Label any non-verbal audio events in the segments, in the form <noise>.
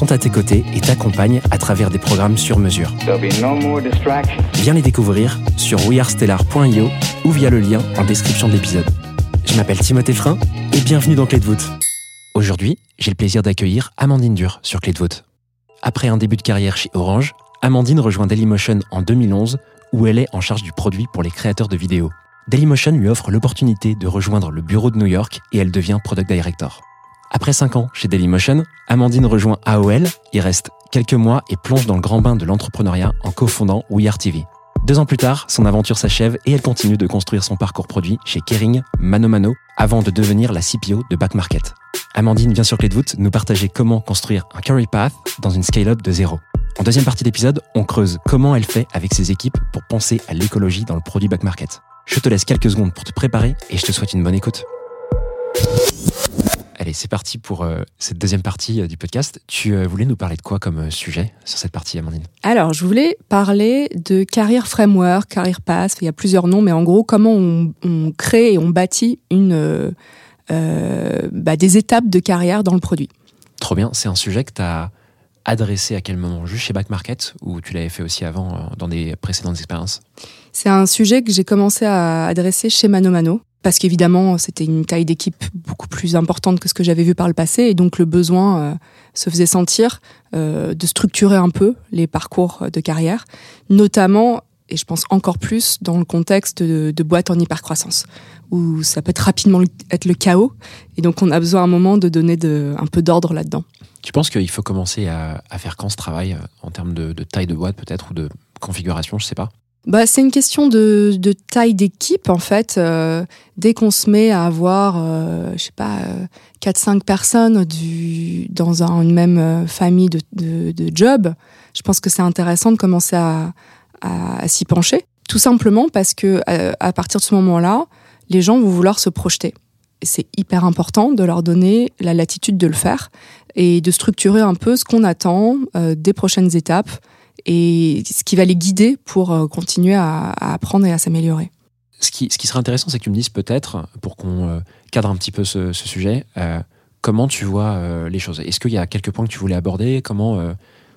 sont à tes côtés et t'accompagnent à travers des programmes sur mesure. No. Viens les découvrir sur wearestellar.io ou via le lien en description de l'épisode. Je m'appelle Timothée Frein et bienvenue dans Clé de voûte. Aujourd'hui, j'ai le plaisir d'accueillir Amandine Dur sur Clé de voûte. Après un début de carrière chez Orange, Amandine rejoint Dailymotion en 2011 où elle est en charge du produit pour les créateurs de vidéos. Dailymotion lui offre l'opportunité de rejoindre le bureau de New York et elle devient Product Director. Après 5 ans chez Dailymotion, Amandine rejoint AOL, y reste quelques mois et plonge dans le grand bain de l'entrepreneuriat en cofondant We Are TV. Deux ans plus tard, son aventure s'achève et elle continue de construire son parcours produit chez Kering, Mano Mano, avant de devenir la CPO de Back Market. Amandine vient sur Clé de voûte nous partager comment construire un career path dans une scale-up de zéro. En deuxième partie d'épisode, on creuse comment elle fait avec ses équipes pour penser à l'écologie dans le produit Back Market. Je te laisse quelques secondes pour te préparer et je te souhaite une bonne écoute. Allez, c'est parti pour euh, cette deuxième partie euh, du podcast. Tu euh, voulais nous parler de quoi comme sujet sur cette partie, Amandine? Alors, je voulais parler de Career Framework, Career Path. Il y a plusieurs noms, mais en gros, comment on, on crée et on bâtit une, bah, des étapes de carrière dans le produit. Trop bien, c'est un sujet que tu as adressé à quel moment? Juste chez Back Market ou tu l'avais fait aussi avant dans des précédentes expériences? C'est un sujet que j'ai commencé à adresser chez Mano Mano. Parce qu'évidemment, c'était une taille d'équipe beaucoup plus importante que ce que j'avais vu par le passé, et donc le besoin euh, se faisait sentir euh, de structurer un peu les parcours de carrière, notamment, et je pense encore plus, dans le contexte de, boîtes en hypercroissance, où ça peut être rapidement être le chaos, et donc on a besoin à un moment de donner un peu d'ordre là-dedans. Tu penses qu'il faut commencer à, faire quand ce travail euh, en termes de, de taille de boîte peut-être ou de configuration, je sais pas? Bah, c'est une question de, de taille d'équipe en fait. Euh, dès qu'on se met à avoir, euh, je sais pas, euh, 4-5 personnes du, dans un- une même euh, famille de, de, de job, je pense que c'est intéressant de commencer à, à, à s'y pencher. Tout simplement parce que euh, à partir de ce moment-là, les gens vont vouloir se projeter. Et c'est hyper important de leur donner la latitude de le faire et de structurer un peu ce qu'on attend euh, des prochaines étapes et ce qui va les guider pour euh, continuer à, à apprendre et à s'améliorer. ce qui, ce qui serait intéressant, c'est que tu me dises peut-être, pour qu'on euh, cadre un petit peu ce, ce sujet, euh, comment tu vois euh, les choses. Est-ce qu'il y a quelques points que tu voulais aborder? Comment, euh,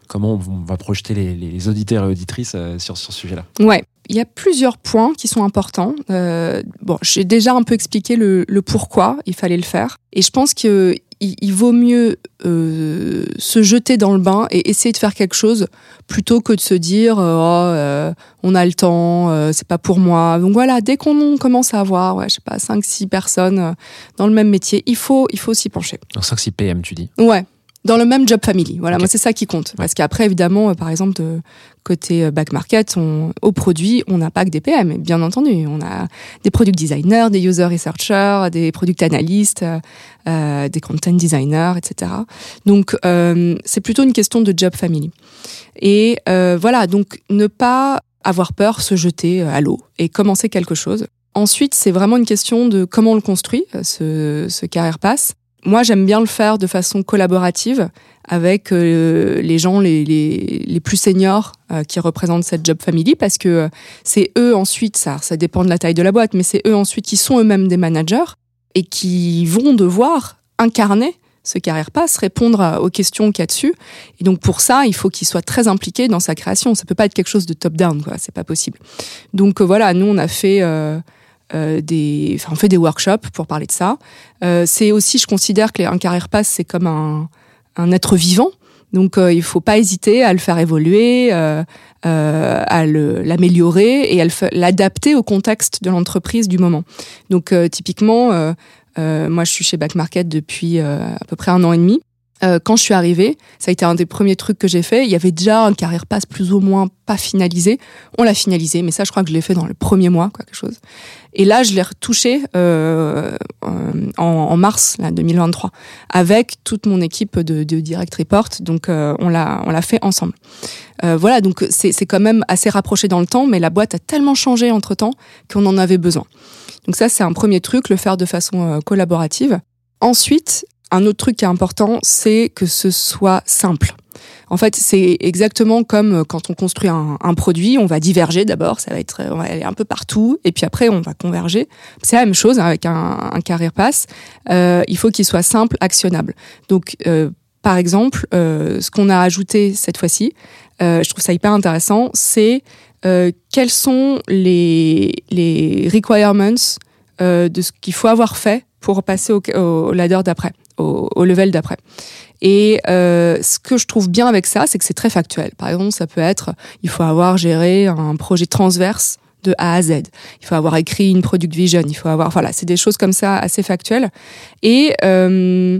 comment on va projeter les, les auditeurs et auditrices sur, sur ce sujet-là? Ouais, il y a plusieurs points qui sont importants. Euh, bon, j'ai déjà un peu expliqué le, le pourquoi il fallait le faire, et je pense que il, il vaut mieux euh, se jeter dans le bain et essayer de faire quelque chose plutôt que de se dire euh, oh, euh, on a le temps, c'est pas pour moi. Donc voilà, dès qu'on commence à avoir, ouais, je sais pas, 5 6 personnes dans le même métier, il faut il faut s'y pencher. Donc 5-6 PM, tu dis. Ouais. Dans le même job family. Voilà, moi c'est ça qui compte. Parce qu'après, évidemment, par exemple, de côté euh, back market, on, au produit, on n'a pas que des PM, bien entendu. On a des product designers, des user researchers, des product analysts, euh, euh, des content designers, etc. Donc euh, c'est plutôt une question de job family. Et euh, voilà, donc ne pas avoir peur, se jeter euh, à l'eau et commencer quelque chose. Ensuite, c'est vraiment une question de comment on le construit, ce, ce carrière pass. Moi, j'aime bien le faire de façon collaborative avec euh, les gens les, plus seniors euh, qui représentent cette job family parce que euh, c'est eux ensuite, ça, ça dépend de la taille de la boîte, mais c'est eux ensuite qui sont eux-mêmes des managers et qui vont devoir incarner ce carrière pass, répondre aux questions qu'il y a dessus. Et donc pour ça, il faut qu'il soit très impliqué dans sa création. Ça peut pas être quelque chose de top-down, quoi. C'est pas possible. Donc voilà, nous on a fait euh, on fait des workshops pour parler de ça. Euh, c'est aussi, je considère que un carrière pass c'est comme un, être vivant. Donc euh, il faut pas hésiter à le faire évoluer, euh, à l'améliorer et à l'adapter au contexte de l'entreprise du moment. Donc typiquement, moi je suis chez Back Market depuis à peu près un an et demi. Euh, quand je suis arrivée, ça a été un des premiers trucs que j'ai fait. Il y avait déjà un carrière pass plus ou moins pas finalisé. On l'a finalisé, mais ça, je crois que je l'ai fait dans le premier mois, quelque chose. Et là, je l'ai retouché euh, en, mars là, 2023 avec toute mon équipe de, de direct report. Donc, euh, on l'a on l'a fait ensemble. Voilà, donc c'est quand même assez rapproché dans le temps, mais la boîte a tellement changé entre temps qu'on en avait besoin. Donc ça, c'est un premier truc, le faire de façon collaborative. Ensuite, un autre truc qui est important, c'est que ce soit simple. En fait, c'est exactement comme euh, quand on construit un, produit, on va diverger d'abord, ça va être, on va aller un peu partout, et puis après on va converger. C'est la même chose avec un, un carrière pass. Euh, il faut qu'il soit simple, actionnable. Donc, euh, par exemple, euh, ce qu'on a ajouté cette fois-ci, euh, je trouve ça hyper intéressant, c'est euh, quels sont les, requirements euh, de ce qu'il faut avoir fait pour passer au, au ladder d'après, au, level d'après. Et euh, ce que je trouve bien avec ça, c'est que c'est très factuel. Par exemple, ça peut être, il faut avoir géré un projet transverse de A à Z. Il faut avoir écrit une product vision. Il faut avoir, voilà, c'est des choses comme ça assez factuelles. Et euh,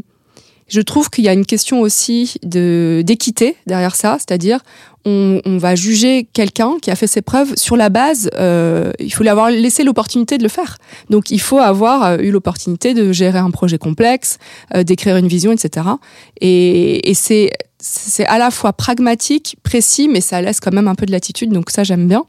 je trouve qu'il y a une question aussi de d'équité derrière ça, c'est-à-dire on, on va juger quelqu'un qui a fait ses preuves sur la base. Euh, il faut lui avoir laissé l'opportunité de le faire. Donc il faut avoir euh, eu l'opportunité de gérer un projet complexe, euh, d'écrire une vision, etc. Et, et c'est c'est à la fois pragmatique, précis, mais ça laisse quand même un peu de latitude. Donc ça j'aime bien.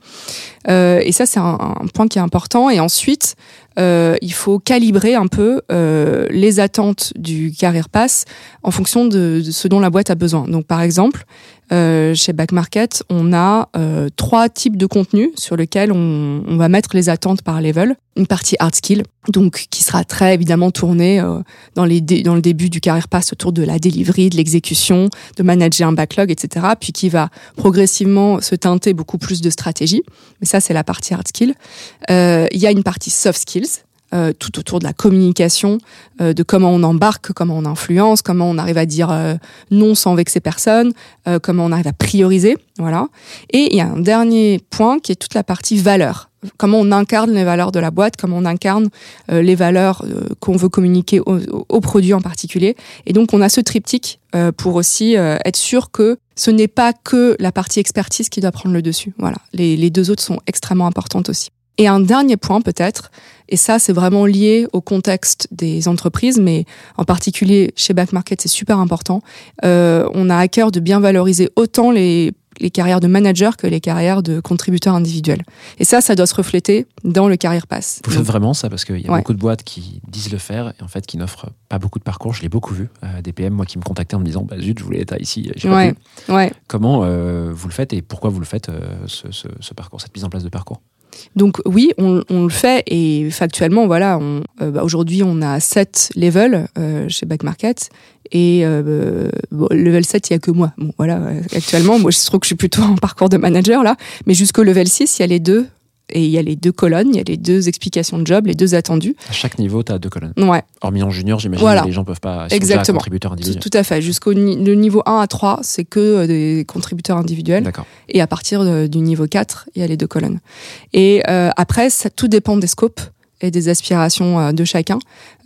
Euh, et ça c'est un, point qui est important. Et ensuite euh, il faut calibrer un peu euh, les attentes du carrière pass en fonction de, de ce dont la boîte a besoin. Donc par exemple, euh, chez Back Market, on a euh, trois types de contenus sur lesquels on, on va mettre les attentes par level. Une partie hard skill, donc qui sera très évidemment tournée euh, dans, les dans le début du carrière pass autour de la delivery, de l'exécution, de manager un backlog, etc. Puis qui va progressivement se teinter beaucoup plus de stratégie. Mais ça, c'est la partie hard skill. Euh, Il y a une partie soft skills, euh, tout autour de la communication, euh, de comment on embarque, comment on influence, comment on arrive à dire euh, non sans vexer personne, euh, comment on arrive à prioriser, voilà. Et il y a un dernier point qui est toute la partie valeur. Comment on incarne les valeurs de la boîte, comment on incarne euh, les valeurs euh, qu'on veut communiquer au, au- au produit en particulier. Et donc on a ce triptyque pour aussi être sûr que ce n'est pas que la partie expertise qui doit prendre le dessus. Voilà, les, les deux autres sont extrêmement importantes aussi. Et un dernier point peut-être, et ça c'est vraiment lié au contexte des entreprises, mais en particulier chez Back Market c'est super important. Euh, on a à cœur de bien valoriser autant les les carrières de manager que les carrières de contributeurs individuels. Et ça, ça doit se refléter dans le carrière pass. Vous faites vraiment ça parce qu'il y a Ouais. beaucoup de boîtes qui disent le faire et en fait qui n'offrent pas beaucoup de parcours. Je l'ai beaucoup vu. Euh, des PM, moi, qui me contactaient en me disant bah, Zut, je voulais être ici. pas Ouais, ouais. Comment euh, vous le faites et pourquoi vous le faites, euh, ce, ce- ce parcours, cette mise en place de parcours? Donc oui, on, le fait et factuellement, voilà, euh, bah, aujourd'hui on a 7 levels euh, chez Back Market et euh, bon, level 7, il y a que moi. Bon, voilà, euh, actuellement, moi je trouve que je suis plutôt en parcours de manager là, mais jusqu'au level 6, il y a les deux et il y a les deux colonnes, il y a les deux explications de job, les deux attendus. À chaque niveau, tu as deux colonnes. Ouais, Hormis en junior, j'imagine Voilà. que les gens peuvent pas. Exactement. contributeurs individuels. tout à fait. Jusqu'au ni- le niveau 1 à 3, c'est que euh, des contributeurs individuels. D'accord. Et à partir de- du niveau 4, il y a les deux colonnes. Et euh, après, ça, tout dépend des scopes et des aspirations euh, de chacun.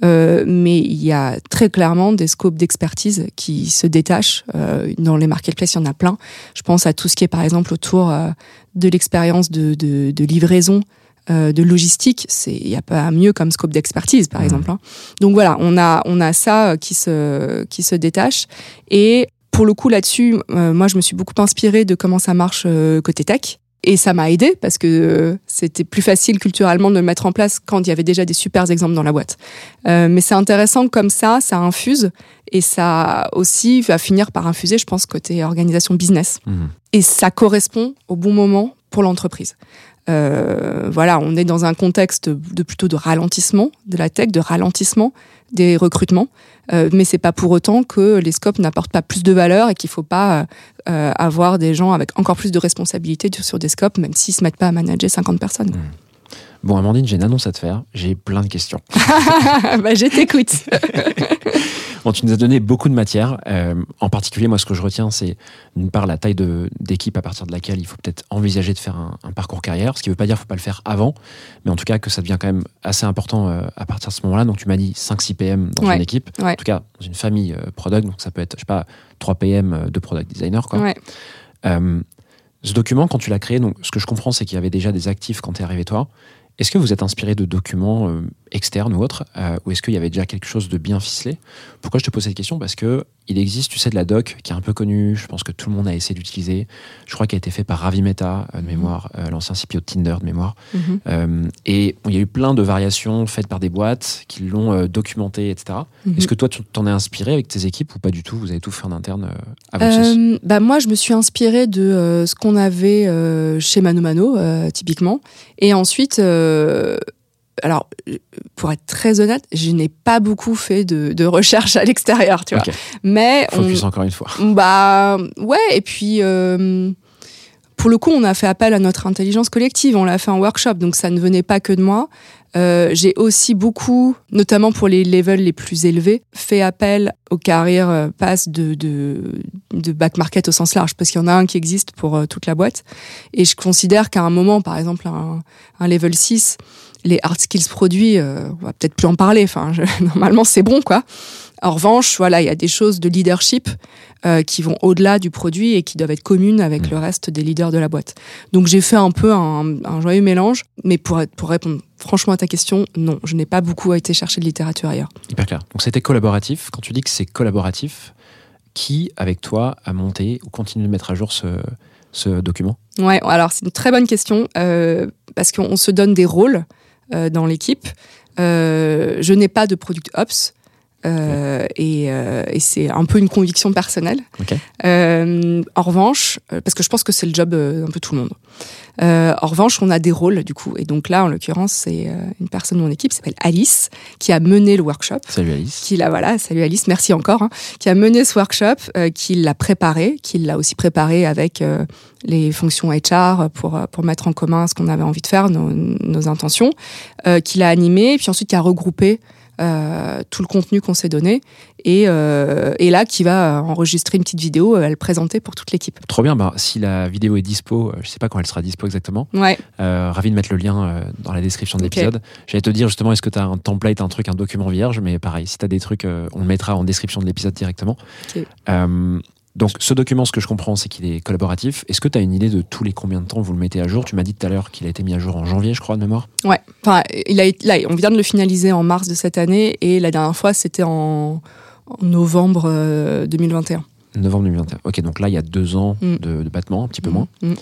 Euh, mais il y a très clairement des scopes d'expertise qui se détachent. Euh, dans les marketplaces, il y en a plein. Je pense à tout ce qui est par exemple autour euh, de l'expérience de, de, de livraison. euh, de logistique, c'est il y a pas mieux comme scope d'expertise par Mhm. exemple. hein. Donc voilà, on a on a ça qui se qui se détache et pour le coup là-dessus, euh, moi je me suis beaucoup inspirée de comment ça marche euh, côté tech. Et ça m'a aidé parce que euh, c'était plus facile culturellement de le mettre en place quand il y avait déjà des super exemples dans la boîte. Euh, mais c'est intéressant comme ça, ça infuse et ça aussi va finir par infuser, je pense, côté organisation business. Mhm. Et ça correspond au bon moment pour l'entreprise. Euh, voilà, on est dans un contexte de plutôt de ralentissement de la tech, de ralentissement des recrutements, euh, mais c'est pas pour autant que les scopes n'apportent pas plus de valeur et qu'il faut pas euh, avoir des gens avec encore plus de responsabilités sur des scopes, même s'ils se mettent pas à manager 50 personnes. Bon, Amandine, j'ai une annonce à te faire. J'ai plein de questions. <laughs> bah, je t'écoute. <laughs> Bon, tu nous as donné beaucoup de matière. Euh, en particulier, moi, ce que je retiens, c'est d'une part la taille d'équipe à partir de laquelle il faut peut-être envisager de faire un, un parcours carrière. Ce qui ne veut pas dire qu'il ne faut pas le faire avant, mais en tout cas que ça devient quand même assez important euh, à partir de ce moment-là. Donc, tu m'as dit 5-6 PM dans Ouais. une équipe. Ouais. En tout cas, dans une famille euh, product. Donc, ça peut être, je sais pas, 3 PM euh, de product designer. Quoi. Ouais. Ce document, quand tu l'as créé, donc, ce que je comprends, c'est qu'il y avait déjà des actifs quand tu es arrivé toi. Est-ce que vous êtes inspiré de documents externes ou autres, euh, ou est-ce qu'il y avait déjà quelque chose de bien ficelé? Pourquoi je te pose cette question? Parce que il existe, tu sais, de la doc qui est un peu connue, je pense que tout le monde a essayé d'utiliser. Je crois qu'elle a été fait par Ravi Mehta, euh, de mémoire, euh, l'ancien CPO de Tinder de mémoire. Mhm. Euh, et bon, il y a eu plein de variations faites par des boîtes qui l'ont documenté, etc. Mhm. Est-ce que toi, tu t'en es inspiré avec tes équipes ou pas du tout? Vous avez tout fait en interne avant ce- bah moi, je me suis inspirée de ce qu'on avait chez Mano Mano, typiquement. Et ensuite, alors, pour être très honnête, je n'ai pas beaucoup fait de, de recherche à l'extérieur, tu vois. Mais on- Focus encore une fois. bah ouais, et puis euh, pour le coup, on a fait appel à notre intelligence collective. On l'a fait en workshop, donc ça ne venait pas que de moi. Euh, j'ai aussi beaucoup, notamment pour les levels les plus élevés, fait appel aux carrières euh, pass de, de, de back market au sens large, parce qu'il y en a un qui existe pour toute la boîte. Et je considère qu'à un moment, par exemple, un, un level 6, les hard skills produits, euh, on va peut-être plus en parler. Enfin, je- <laughs> normalement, c'est bon, quoi. En revanche, voilà, il y a des choses de leadership euh, qui vont au-delà du produit et qui doivent être communes avec Mm. le reste des leaders de la boîte. Donc j'ai fait un peu un, un joyeux mélange, mais pour, pour répondre franchement à ta question, non, je n'ai pas beaucoup été chercher de littérature ailleurs. Hyper clair. Donc c'était collaboratif. Quand tu dis que c'est collaboratif, qui, avec toi, a monté ou continue de mettre à jour ce, ce document? Ouais, alors c'est une très bonne question euh, parce qu'on se donne des rôles dans l'équipe. Euh, je n'ai pas de product ops. Euh, et, euh, et c'est un peu une conviction personnelle. Ok. Euh, en revanche, euh, parce que je pense que c'est le job euh, un peu tout le monde. Euh, en revanche, on a des rôles du coup, et donc là, en l'occurrence, c'est euh, une personne de mon équipe, qui s'appelle Alice, qui a mené le workshop Salut Alice. qui l'a voilà, salut Alice, merci encore, hein, qui a mené ce workshop, euh, qui l'a préparé, qui l'a aussi préparé avec euh, les fonctions HR pour euh, pour mettre en commun ce qu'on avait envie de faire, nos, nos intentions, euh, qui l'a animé, et puis ensuite qui a regroupé euh, tout le contenu qu'on s'est donné, et, euh, et là qui va enregistrer une petite vidéo, euh, à le présenter pour toute l'équipe. Trop bien. Bah, si la vidéo est dispo, euh, je sais pas quand elle sera dispo exactement. Ouais, Euh, ravi de mettre le lien euh, dans la description de l'épisode. J'allais te dire justement, est-ce que tu as un template, un truc, un document vierge? Mais pareil, si tu as des trucs, euh, on le mettra en description de l'épisode directement. Euh, donc, ce document, ce que je comprends, c'est qu'il est collaboratif. Est-ce que tu as une idée de tous les combien de temps vous le mettez à jour? Tu m'as dit tout à l'heure qu'il a été mis à jour en janvier, je crois, de mémoire. ouais. Enfin, il a, là, on vient de le finaliser en mars de cette année, et la dernière fois, c'était en, en novembre euh, 2021. Novembre 2021. Ok, donc là, il y a deux ans Mm. de, de battement, un petit peu Mm, moins. mm.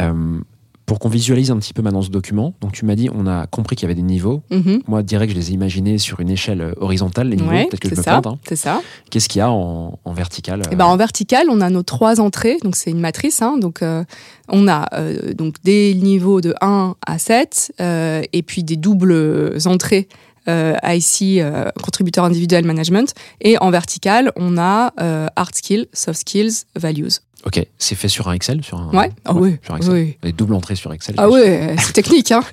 Euh, pour qu'on visualise un petit peu maintenant ce document, donc tu m'as dit, on a compris qu'il y avait des niveaux. Mhm. Moi, direct, je les ai imaginés sur une échelle euh, horizontale, les niveaux. Ouais, Peut-être que je me ça, plante. hein. c'est ça. Qu'est-ce qu'il y a en, en vertical Eh euh, ben, en vertical, on a nos trois entrées, donc c'est une matrice. Hein, donc euh, on a euh, donc des niveaux de 1 à 7 euh, et puis des doubles entrées euh, IC, euh, contributeur individuel management. Et en vertical, on a euh, hard skills, soft skills, values. Ok, c'est fait sur un Excel sur un... Ouais, ah oui, sur Excel. oui. Les doubles entrées sur Excel. Ah ouais, c'est technique. Hein. <laughs>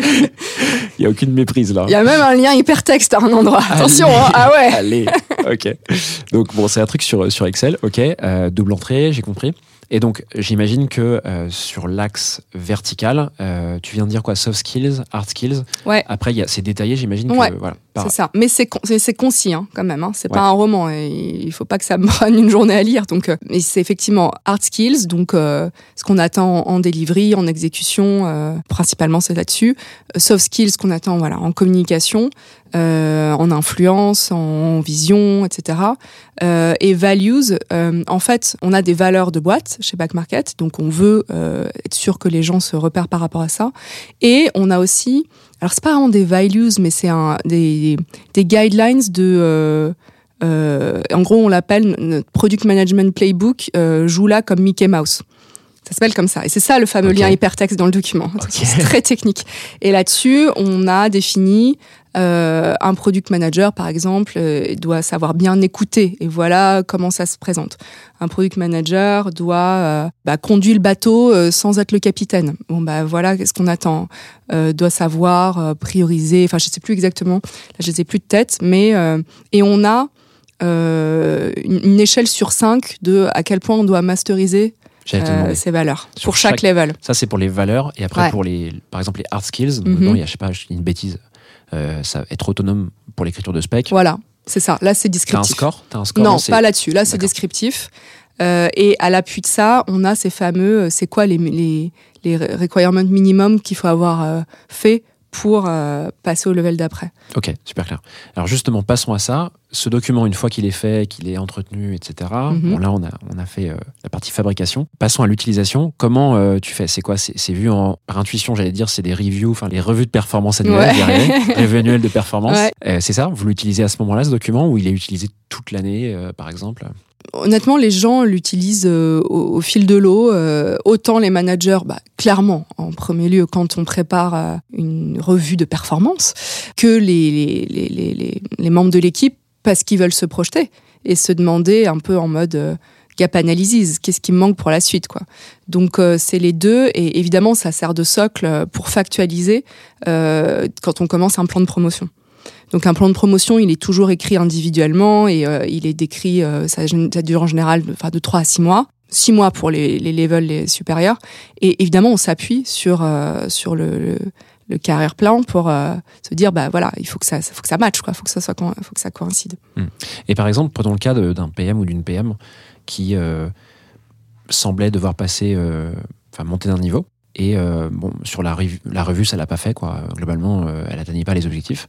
Il n'y a aucune méprise là. Il y a même un lien hypertexte à un endroit. Attention, hein. ah ouais. <laughs> Allez, ok. Donc bon, c'est un truc sur, sur Excel, ok. euh, double entrée, j'ai compris. Et donc, j'imagine que euh, sur l'axe vertical, euh, tu viens de dire quoi? Soft skills, hard skills. Ouais. Après, c'est détaillé, j'imagine que Ouais, voilà. C'est ça. Mais c'est con- concis hein, quand même. Hein. C'est Ouais. pas un roman. et il faut pas que ça me <laughs> prenne une journée à lire. Donc, euh, mais c'est effectivement hard skills. Donc, euh, ce qu'on attend en, delivery, en exécution, euh, principalement c'est là-dessus. Euh, Soft skills qu'on attend voilà en communication, euh, en influence, en vision, etc. Euh, et values. euh, en fait, on a des valeurs de boîte chez Back Market. Donc, on veut euh, être sûr que les gens se repèrent par rapport à ça. Et on a aussi alors c'est pas vraiment des values, mais c'est un des, des guidelines de. euh, euh, en gros, on l'appelle notre product management playbook. Euh, joue là comme Mickey Mouse. Ça s'appelle comme ça. Et c'est ça le fameux lien hypertexte dans le document. <laughs> Ok. C'est très technique. Et là-dessus, on a défini Euh, un product manager, par exemple, euh, doit savoir bien écouter. Et voilà comment ça se présente. Un product manager doit euh, bah, conduire le bateau sans être le capitaine. Bon, bah voilà, qu'est-ce qu'on attend Doit savoir prioriser. Enfin, je sais plus exactement. Là, je sais plus de tête. Mais et on a une, une échelle sur 5 de à quel point on doit masteriser euh, ces valeurs Sur pour chaque, chaque- level. Ça, c'est pour les valeurs. Et après, Ouais. pour les, par exemple, les hard skills, Mhm. dedans, il y a, je sais pas, je dis une bêtise, ça, être autonome pour l'écriture de spec. Voilà, c'est ça. Là, c'est T'as un descriptif. score T'as un score Non, pas là-dessus. Là, c'est descriptif. Euh, et à l'appui de ça, on a ces fameux, euh, c'est quoi les, les, les requirements minimum qu'il faut avoir euh, fait pour euh, passer au level d'après. Ok, super clair. Alors justement, passons à ça. Ce document, une fois qu'il est fait, qu'il est entretenu, etc. Mhm. Bon, là, on a, on a fait euh, la partie fabrication. Passons à l'utilisation. Comment euh, tu fais? C'est quoi? C'est vu en, par intuition, j'allais dire, c'est des reviews, enfin les revues de performance annuelles, Ouais. <laughs> revues annuelles de performance. Ouais. Euh, c'est ça? Vous l'utilisez à ce moment-là, ce document, ou il est utilisé toute l'année, euh, par exemple? Honnêtement, les gens l'utilisent euh, au, au fil de l'eau. euh, autant les managers, bah, clairement, en premier lieu, quand on prépare euh, une revue de performance, que les, les, les- les membres de l'équipe, parce qu'ils veulent se projeter et se demander un peu en mode euh, gap analysis, qu'est-ce qui me manque pour la suite, quoi. Donc euh, c'est les deux, et évidemment, ça sert de socle euh, pour factualiser euh, quand on commence un plan de promotion. Donc un plan de promotion, il est toujours écrit individuellement et euh, il est décrit, ça, ça dure en général de, enfin, de 3 à 6 mois. 6 mois pour les, les levels les supérieurs. Et évidemment, on s'appuie sur, euh, sur le, le, le carrière plan pour euh, se dire, bah voilà, il faut que ça, faut que ça matche, quoi. faut que ça soit, faut que ça coïncide. Et par exemple, prenons le cas d'un PM ou d'une PM qui euh, semblait devoir passer, euh, enfin monter d'un niveau. Et bon, sur la, revu- la revue, ça l'a pas fait, quoi. Globalement, elle atteignait pas les objectifs.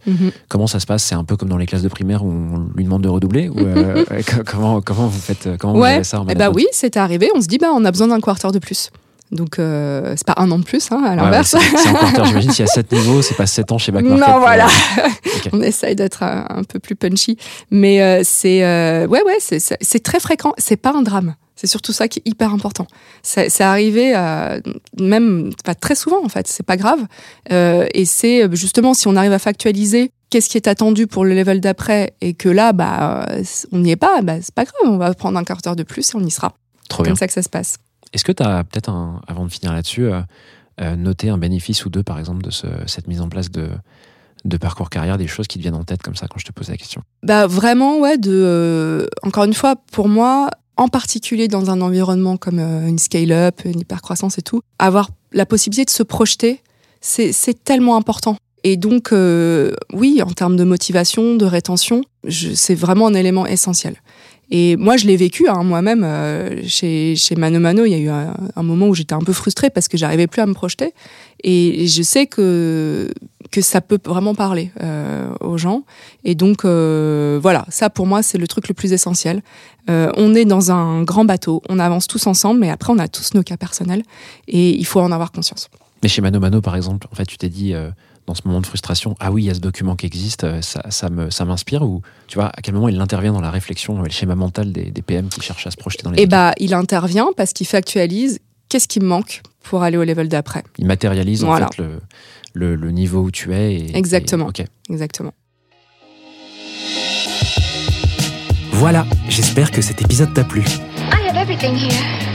Comment ça se passe? C'est un peu comme dans les classes de primaire où on lui demande de redoubler ou, <laughs> <laughs> co- comment, comment vous faites Comment vous Ouais, gérez ça en Eh bah oui, c'est arrivé. On se dit, bah on a besoin d'un quarter de plus. Donc euh, c'est pas un an de plus, hein, à Ouais, l'inverse. ouais, c'est c'est en quarter, j'imagine. <laughs> S'il y a 7 niveaux, c'est pas 7 ans chez Back Non, Market pour- voilà. Ok. <laughs> On essaye d'être un, un peu plus punchy, mais euh, c'est euh, ouais ouais c'est très fréquent. C'est pas un drame. C'est surtout ça qui est hyper important. C'est arrivé euh, même pas très souvent en fait. C'est pas grave. Euh, et c'est euh, justement si on arrive à factualiser qu'est-ce qui est attendu pour le level d'après et que là bah euh, on n'y est pas, bah c'est pas grave. On va prendre un quart d'heure de plus et on y sera. Trop C'est bien. comme ça que ça se passe. Est-ce que tu as peut-être, avant de finir là-dessus, euh, euh, noté un bénéfice ou deux, par exemple, de ce- cette mise en place de, de parcours carrière, des choses qui te viennent en tête comme ça quand je te pose la question? Bah vraiment ouais de euh, encore une fois pour moi en particulier dans un environnement comme une scale-up, une hypercroissance et tout, avoir la possibilité de se projeter, c'est tellement important. Et donc euh, oui, en termes de motivation, de rétention, c'est vraiment un élément essentiel. Et moi, je l'ai vécu hein, moi-même euh, chez, chez Mano Mano. Il y a eu un, moment où j'étais un peu frustrée parce que j'arrivais plus à me projeter. Et je sais que que ça peut vraiment parler euh, aux gens. Et donc voilà, ça pour moi c'est le truc le plus essentiel. On est dans un grand bateau, on avance tous ensemble, mais après on a tous nos cas personnels et il faut en avoir conscience. Mais chez Mano Mano, par exemple, en fait, tu t'es dit, dans ce moment de frustration, ah oui, il y a ce document qui existe, euh, ça, ça me- ça m'inspire Ou tu vois, à quel moment il intervient dans la réflexion, euh, le schéma mental des, des PM qui cherchent à se projeter dans les Et équipes bah il intervient parce qu'il factualise qu'est-ce qui me manque pour aller au level d'après. Il matérialise Voilà. en fait le, le, le niveau où tu es. Et, Exactement. et- ok. Exactement. Voilà, j'espère que cet épisode t'a plu. I have everything here.